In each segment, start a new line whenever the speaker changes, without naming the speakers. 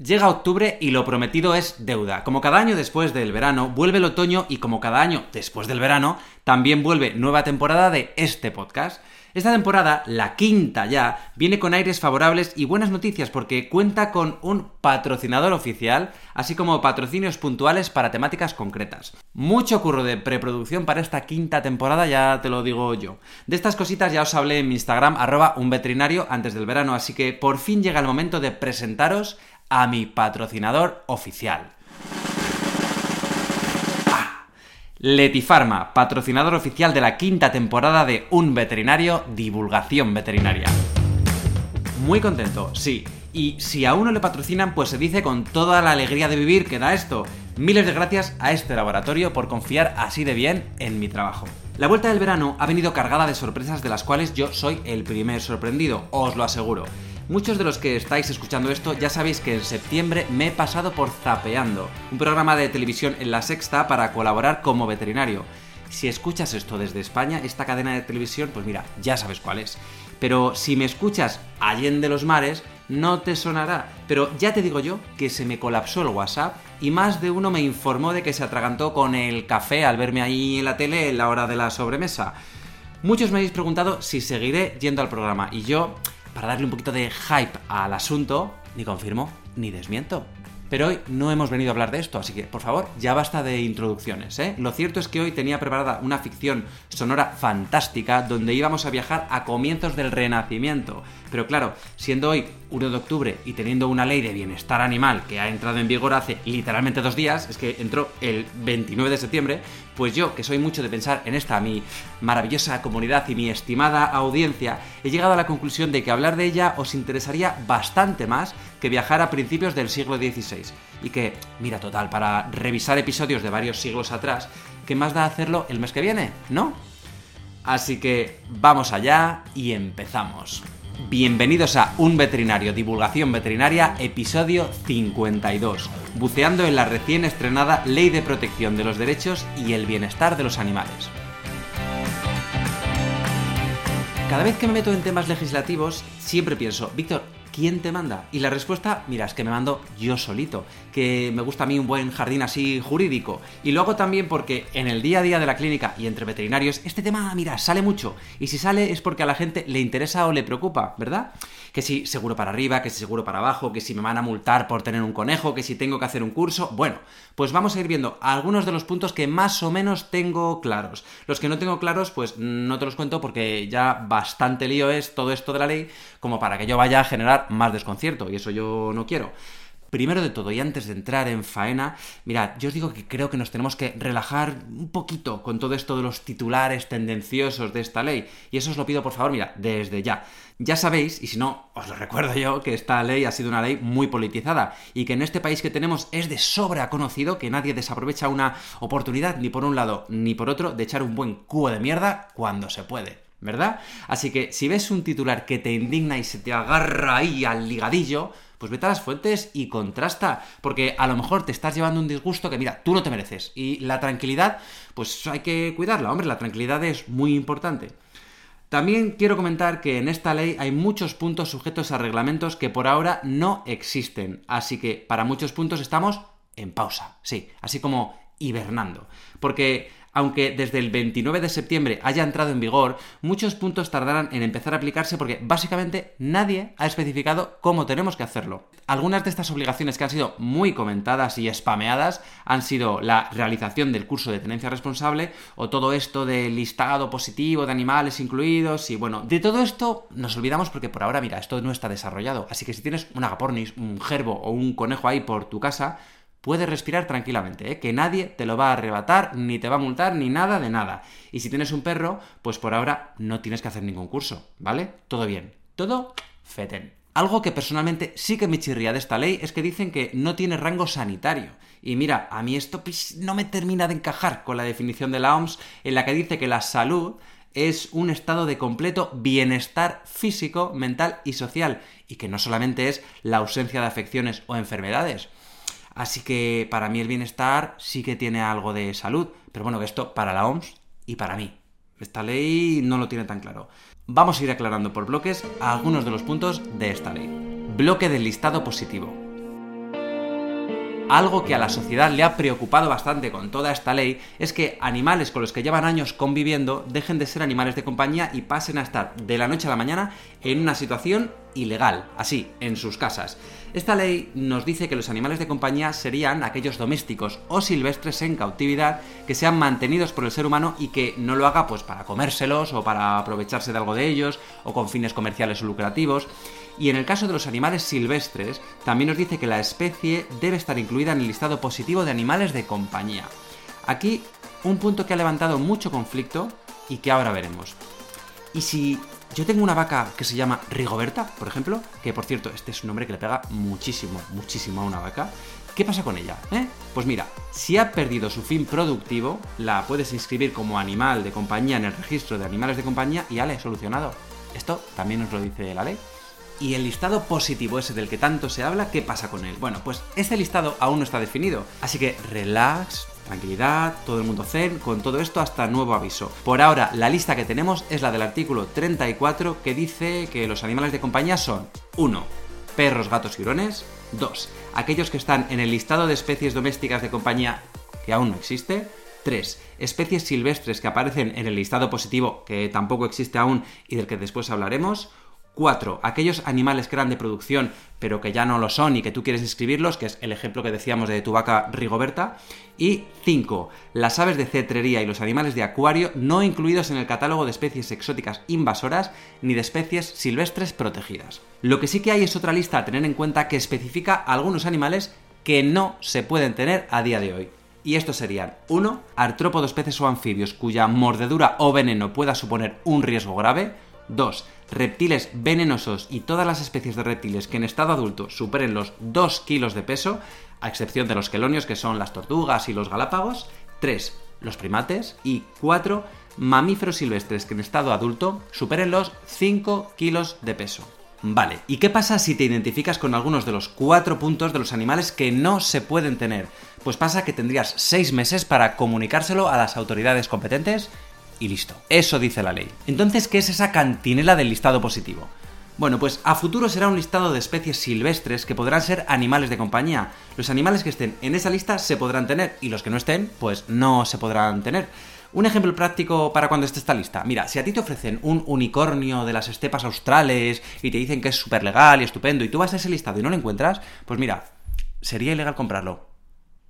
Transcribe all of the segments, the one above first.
Llega octubre y lo prometido es deuda. Como cada año después del verano, vuelve el otoño y como cada año después del verano, también vuelve nueva temporada de este podcast. Esta temporada, la quinta ya, viene con aires favorables y buenas noticias porque cuenta con un patrocinador oficial, así como patrocinios puntuales para temáticas concretas. Mucho curro de preproducción para esta quinta temporada, ya te lo digo yo. De estas cositas ya os hablé en mi Instagram, arroba un veterinario antes del verano, así que por fin llega el momento de presentaros a mi patrocinador oficial. Ah, Letifarma, patrocinador oficial de la quinta temporada de Un Veterinario, Divulgación Veterinaria. Muy contento, sí. Y si a uno le patrocinan, pues se dice con toda la alegría de vivir que da esto. Miles de gracias a este laboratorio por confiar así de bien en mi trabajo. La vuelta del verano ha venido cargada de sorpresas de las cuales yo soy el primer sorprendido, os lo aseguro. Muchos de los que estáis escuchando esto ya sabéis que en septiembre me he pasado por Zapeando, un programa de televisión en la sexta para colaborar como veterinario. Si escuchas esto desde España, esta cadena de televisión, pues mira, ya sabes cuál es. Pero si me escuchas allende los mares, no te sonará. Pero ya te digo yo que se me colapsó el WhatsApp y más de uno me informó de que se atragantó con el café al verme ahí en la tele en la hora de la sobremesa. Muchos me habéis preguntado si seguiré yendo al programa y yo para darle un poquito de hype al asunto, ni confirmo ni desmiento. Pero hoy no hemos venido a hablar de esto, así que por favor, ya basta de introducciones, ¿eh? Lo cierto es que hoy tenía preparada una ficción sonora fantástica donde íbamos a viajar a comienzos del Renacimiento. Pero claro, siendo hoy 1 de octubre y teniendo una ley de bienestar animal que ha entrado en vigor hace literalmente dos días, es que entró el 29 de septiembre, pues yo, que soy mucho de pensar en esta, mi maravillosa comunidad y mi estimada audiencia, he llegado a la conclusión de que hablar de ella os interesaría bastante más que viajar a principios del siglo XVI. Y que, mira, total, para revisar episodios de varios siglos atrás, ¿qué más da hacerlo el mes que viene? ¿No? Así que vamos allá y empezamos. Bienvenidos a Un Veterinario, Divulgación Veterinaria, episodio 52, buceando en la recién estrenada Ley de Protección de los Derechos y el Bienestar de los Animales. Cada vez que me meto en temas legislativos, siempre pienso, Víctor, ¿quién te manda? Y la respuesta, mira, es que me mando yo solito, que me gusta a mí un buen jardín así jurídico. Y lo hago también porque en el día a día de la clínica y entre veterinarios, este tema, mira, sale mucho. Y si sale es porque a la gente le interesa o le preocupa, ¿verdad? Que si seguro para arriba, que si seguro para abajo, que si me van a multar por tener un conejo, que si tengo que hacer un curso. Bueno, pues vamos a ir viendo algunos de los puntos que más o menos tengo claros. Los que no tengo claros, pues no te los cuento porque ya bastante lío es todo esto de la ley como para que yo vaya a generar más desconcierto, y eso yo no quiero. Primero de todo, y antes de entrar en faena, mirad, yo os digo que creo que nos tenemos que relajar un poquito con todo esto de los titulares tendenciosos de esta ley. Y eso os lo pido, por favor, mira, desde ya. Ya sabéis, y si no, os lo recuerdo yo, que esta ley ha sido una ley muy politizada y que en este país que tenemos es de sobra conocido que nadie desaprovecha una oportunidad ni por un lado ni por otro de echar un buen cubo de mierda cuando se puede. ¿Verdad? Así que si ves un titular que te indigna y se te agarra ahí al ligadillo, pues vete a las fuentes y contrasta, porque a lo mejor te estás llevando un disgusto que mira, tú no te mereces. Y la tranquilidad, pues hay que cuidarla, hombre, la tranquilidad es muy importante. También quiero comentar que en esta ley hay muchos puntos sujetos a reglamentos que por ahora no existen, así que para muchos puntos estamos en pausa, sí, así como hibernando. Porque aunque desde el 29 de septiembre haya entrado en vigor, muchos puntos tardarán en empezar a aplicarse porque básicamente nadie ha especificado cómo tenemos que hacerlo. Algunas de estas obligaciones que han sido muy comentadas y spameadas han sido la realización del curso de tenencia responsable o todo esto del listado positivo de animales incluidos y bueno, de todo esto nos olvidamos porque por ahora mira, esto no está desarrollado, así que si tienes un agapornis, un gerbo o un conejo ahí por tu casa, puedes respirar tranquilamente, ¿eh? que nadie te lo va a arrebatar, ni te va a multar, ni nada de nada. Y si tienes un perro, pues por ahora no tienes que hacer ningún curso, ¿vale? Todo bien. Todo feten. Algo que personalmente sí que me chirría de esta ley es que dicen que no tiene rango sanitario. Y mira, a mí esto no me termina de encajar con la definición de la OMS en la que dice que la salud es un estado de completo bienestar físico, mental y social, y que no solamente es la ausencia de afecciones o enfermedades. Así que para mí el bienestar sí que tiene algo de salud, pero bueno, esto para la OMS y para mí. Esta ley no lo tiene tan claro. Vamos a ir aclarando por bloques algunos de los puntos de esta ley. Bloque del listado positivo. Algo que a la sociedad le ha preocupado bastante con toda esta ley es que animales con los que llevan años conviviendo dejen de ser animales de compañía y pasen a estar de la noche a la mañana en una situación ilegal, así, en sus casas. Esta ley nos dice que los animales de compañía serían aquellos domésticos o silvestres en cautividad que sean mantenidos por el ser humano y que no lo haga pues para comérselos o para aprovecharse de algo de ellos o con fines comerciales o lucrativos. Y en el caso de los animales silvestres, también nos dice que la especie debe estar incluida en el listado positivo de animales de compañía. Aquí, un punto que ha levantado mucho conflicto y que ahora veremos. Y si yo tengo una vaca que se llama Rigoberta, por ejemplo, que por cierto, este es un nombre que le pega muchísimo, muchísimo a una vaca, ¿Qué pasa con ella? Eh? Pues mira, si ha perdido su fin productivo, la puedes inscribir como animal de compañía en el registro de animales de compañía y ya le he solucionado. Esto también nos lo dice la ley. Y el listado positivo ese del que tanto se habla, ¿qué pasa con él? Bueno, pues este listado aún no está definido, así que relax, tranquilidad, todo el mundo zen, con todo esto hasta nuevo aviso. Por ahora, la lista que tenemos es la del artículo 34 que dice que los animales de compañía son 1. Perros, gatos y hurones. 2. Aquellos que están en el listado de especies domésticas de compañía que aún no existe. 3. Especies silvestres que aparecen en el listado positivo que tampoco existe aún y del que después hablaremos. 4. Aquellos animales que eran de producción pero que ya no lo son y que tú quieres inscribirlos, que es el ejemplo que decíamos de tu vaca Rigoberta. Y 5. Las aves de cetrería y los animales de acuario no incluidos en el catálogo de especies exóticas invasoras ni de especies silvestres protegidas. Lo que sí que hay es otra lista a tener en cuenta que especifica algunos animales que no se pueden tener a día de hoy. Y estos serían 1. Artrópodos, peces o anfibios cuya mordedura o veneno pueda suponer un riesgo grave. 2. Reptiles venenosos y todas las especies de reptiles que en estado adulto superen los 2 kilos de peso, a excepción de los quelonios que son las tortugas y los galápagos. 3. Los primates. Y 4. Mamíferos silvestres que en estado adulto superen los 5 kilos de peso. Vale, ¿y qué pasa si te identificas con algunos de los cuatro puntos de los animales que no se pueden tener? Pues pasa que tendrías 6 meses para comunicárselo a las autoridades competentes y listo. Eso dice la ley. Entonces, ¿qué es esa cantinela del listado positivo? Bueno, pues a futuro será un listado de especies silvestres que podrán ser animales de compañía. Los animales que estén en esa lista se podrán tener y los que no estén, pues no se podrán tener. Un ejemplo práctico para cuando esté esta lista. Mira, si a ti te ofrecen un unicornio de las estepas australes y te dicen que es súper legal y estupendo y tú vas a ese listado y no lo encuentras, pues mira, sería ilegal comprarlo.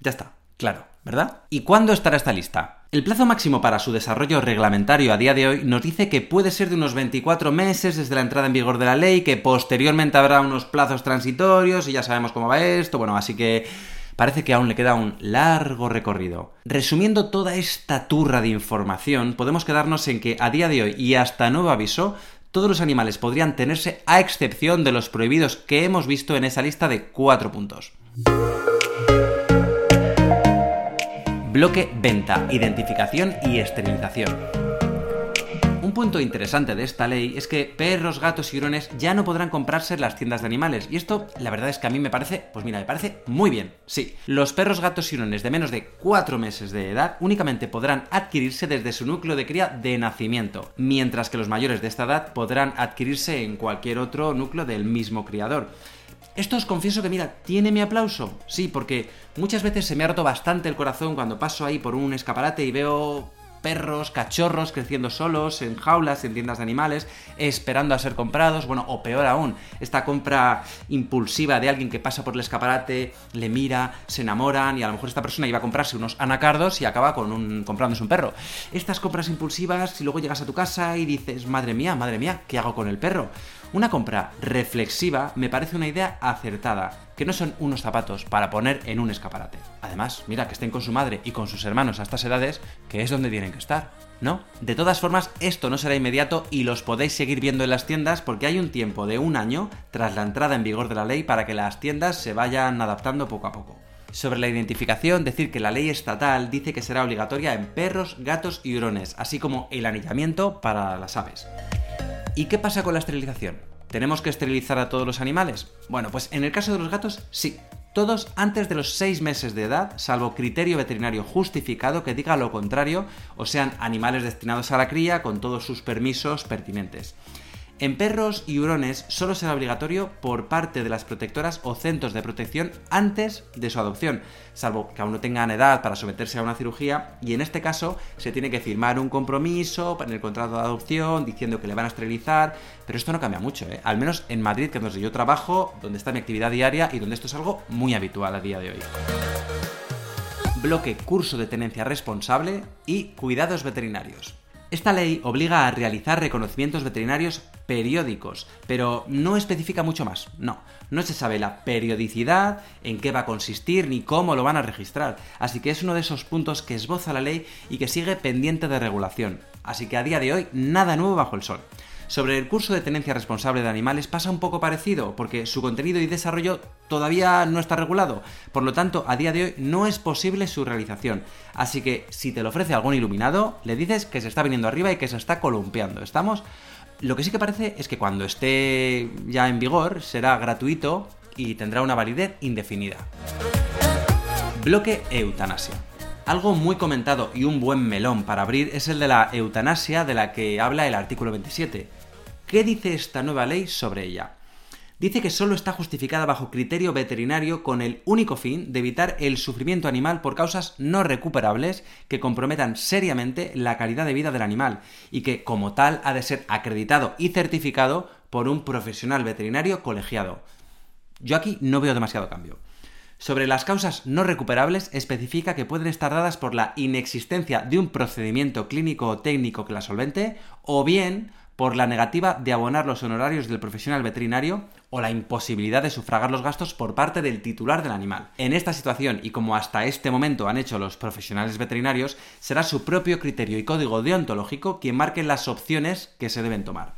Ya está, claro, ¿verdad? ¿Y cuándo estará esta lista? El plazo máximo para su desarrollo reglamentario a día de hoy nos dice que puede ser de unos 24 meses desde la entrada en vigor de la ley, que posteriormente habrá unos plazos transitorios y ya sabemos cómo va esto, bueno, así que parece que aún le queda un largo recorrido. Resumiendo toda esta turra de información, podemos quedarnos en que a día de hoy y hasta nuevo aviso, todos los animales podrían tenerse a excepción de los prohibidos que hemos visto en esa lista de cuatro puntos. Bloque venta, identificación y esterilización. Un punto interesante de esta ley es que perros, gatos y hurones ya no podrán comprarse en las tiendas de animales. Y esto, la verdad es que a mí me parece, pues mira, me parece muy bien. Sí, los perros, gatos y hurones de menos de 4 meses de edad únicamente podrán adquirirse desde su núcleo de cría de nacimiento, mientras que los mayores de esta edad podrán adquirirse en cualquier otro núcleo del mismo criador. Esto os confieso que, mira, tiene mi aplauso. Sí, porque muchas veces se me ha roto bastante el corazón cuando paso ahí por un escaparate y veo perros, cachorros creciendo solos en jaulas, en tiendas de animales, esperando a ser comprados, bueno, o peor aún, esta compra impulsiva de alguien que pasa por el escaparate, le mira, se enamoran y a lo mejor esta persona iba a comprarse unos anacardos y acaba con un, comprándose un perro. Estas compras impulsivas y luego llegas a tu casa y dices, madre mía, madre mía, ¿qué hago con el perro? Una compra reflexiva me parece una idea acertada, que no son unos zapatos para poner en un escaparate. Además, mira, que estén con su madre y con sus hermanos a estas edades, que es donde tienen que estar, ¿no? De todas formas, esto no será inmediato y los podéis seguir viendo en las tiendas porque hay un tiempo de un año tras la entrada en vigor de la ley para que las tiendas se vayan adaptando poco a poco. Sobre la identificación, decir que la ley estatal dice que será obligatoria en perros, gatos y hurones, así como el anillamiento para las aves. ¿Y qué pasa con la esterilización? ¿Tenemos que esterilizar a todos los animales? Bueno, pues en el caso de los gatos, sí. Todos antes de los 6 meses de edad, salvo criterio veterinario justificado que diga lo contrario, o sean animales destinados a la cría con todos sus permisos pertinentes. En perros y hurones solo será obligatorio por parte de las protectoras o centros de protección antes de su adopción, salvo que aún no tengan edad para someterse a una cirugía y en este caso se tiene que firmar un compromiso en el contrato de adopción diciendo que le van a esterilizar, pero esto no cambia mucho, ¿eh? al menos en Madrid, que es donde yo trabajo, donde está mi actividad diaria y donde esto es algo muy habitual a día de hoy bloque curso de tenencia responsable y cuidados veterinarios. Esta ley obliga a realizar reconocimientos veterinarios periódicos, pero no especifica mucho más. No, no se sabe la periodicidad, en qué va a consistir ni cómo lo van a registrar. Así que es uno de esos puntos que esboza la ley y que sigue pendiente de regulación. Así que a día de hoy nada nuevo bajo el sol. Sobre el curso de tenencia responsable de animales pasa un poco parecido, porque su contenido y desarrollo todavía no está regulado, por lo tanto a día de hoy no es posible su realización. Así que si te lo ofrece algún iluminado, le dices que se está viniendo arriba y que se está columpiando. ¿Estamos? Lo que sí que parece es que cuando esté ya en vigor será gratuito y tendrá una validez indefinida. Bloque eutanasia. Algo muy comentado y un buen melón para abrir es el de la eutanasia de la que habla el artículo 27. ¿Qué dice esta nueva ley sobre ella? Dice que solo está justificada bajo criterio veterinario con el único fin de evitar el sufrimiento animal por causas no recuperables que comprometan seriamente la calidad de vida del animal y que como tal ha de ser acreditado y certificado por un profesional veterinario colegiado. Yo aquí no veo demasiado cambio. Sobre las causas no recuperables, especifica que pueden estar dadas por la inexistencia de un procedimiento clínico o técnico que la solvente, o bien por la negativa de abonar los honorarios del profesional veterinario o la imposibilidad de sufragar los gastos por parte del titular del animal. En esta situación, y como hasta este momento han hecho los profesionales veterinarios, será su propio criterio y código deontológico quien marque las opciones que se deben tomar.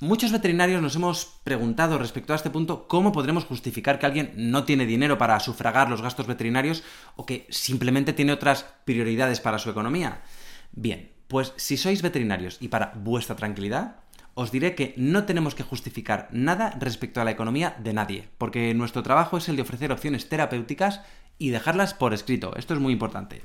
Muchos veterinarios nos hemos preguntado respecto a este punto cómo podremos justificar que alguien no tiene dinero para sufragar los gastos veterinarios o que simplemente tiene otras prioridades para su economía. Bien, pues si sois veterinarios y para vuestra tranquilidad, os diré que no tenemos que justificar nada respecto a la economía de nadie, porque nuestro trabajo es el de ofrecer opciones terapéuticas y dejarlas por escrito. Esto es muy importante.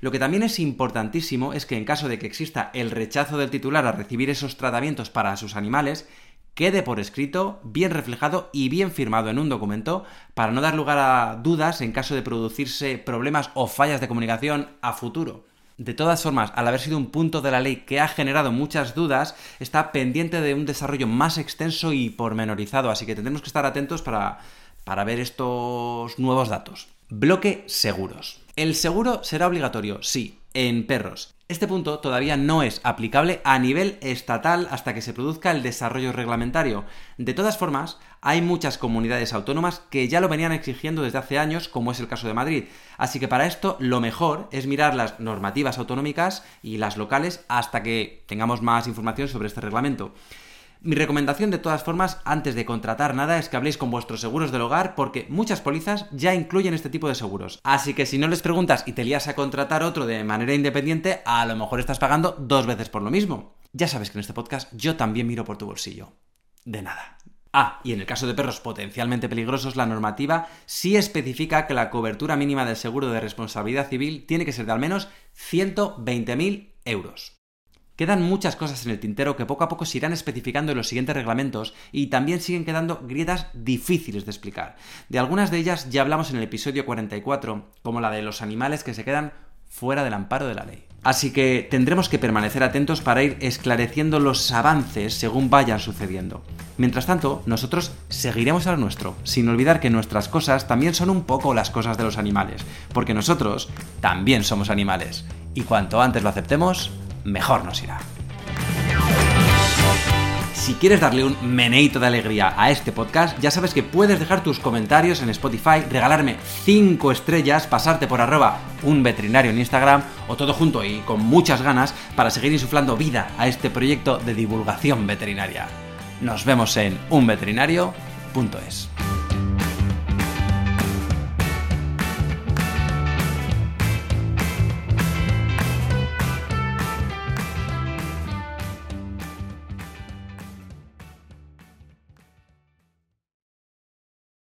Lo que también es importantísimo es que en caso de que exista el rechazo del titular a recibir esos tratamientos para sus animales, quede por escrito, bien reflejado y bien firmado en un documento para no dar lugar a dudas en caso de producirse problemas o fallas de comunicación a futuro. De todas formas, al haber sido un punto de la ley que ha generado muchas dudas, está pendiente de un desarrollo más extenso y pormenorizado, así que tendremos que estar atentos para, para ver estos nuevos datos. Bloque seguros. El seguro será obligatorio, sí, en perros. Este punto todavía no es aplicable a nivel estatal hasta que se produzca el desarrollo reglamentario. De todas formas, hay muchas comunidades autónomas que ya lo venían exigiendo desde hace años, como es el caso de Madrid. Así que para esto lo mejor es mirar las normativas autonómicas y las locales hasta que tengamos más información sobre este reglamento. Mi recomendación de todas formas, antes de contratar nada, es que habléis con vuestros seguros del hogar porque muchas pólizas ya incluyen este tipo de seguros. Así que si no les preguntas y te lías a contratar otro de manera independiente, a lo mejor estás pagando dos veces por lo mismo. Ya sabes que en este podcast yo también miro por tu bolsillo. De nada. Ah, y en el caso de perros potencialmente peligrosos, la normativa sí especifica que la cobertura mínima del seguro de responsabilidad civil tiene que ser de al menos 120.000 euros. Quedan muchas cosas en el tintero que poco a poco se irán especificando en los siguientes reglamentos y también siguen quedando grietas difíciles de explicar. De algunas de ellas ya hablamos en el episodio 44, como la de los animales que se quedan fuera del amparo de la ley. Así que tendremos que permanecer atentos para ir esclareciendo los avances según vayan sucediendo. Mientras tanto, nosotros seguiremos a lo nuestro, sin olvidar que nuestras cosas también son un poco las cosas de los animales, porque nosotros también somos animales. Y cuanto antes lo aceptemos, mejor nos irá. Si quieres darle un meneito de alegría a este podcast, ya sabes que puedes dejar tus comentarios en Spotify, regalarme 5 estrellas, pasarte por arroba un veterinario en Instagram o todo junto y con muchas ganas para seguir insuflando vida a este proyecto de divulgación veterinaria. Nos vemos en unveterinario.es.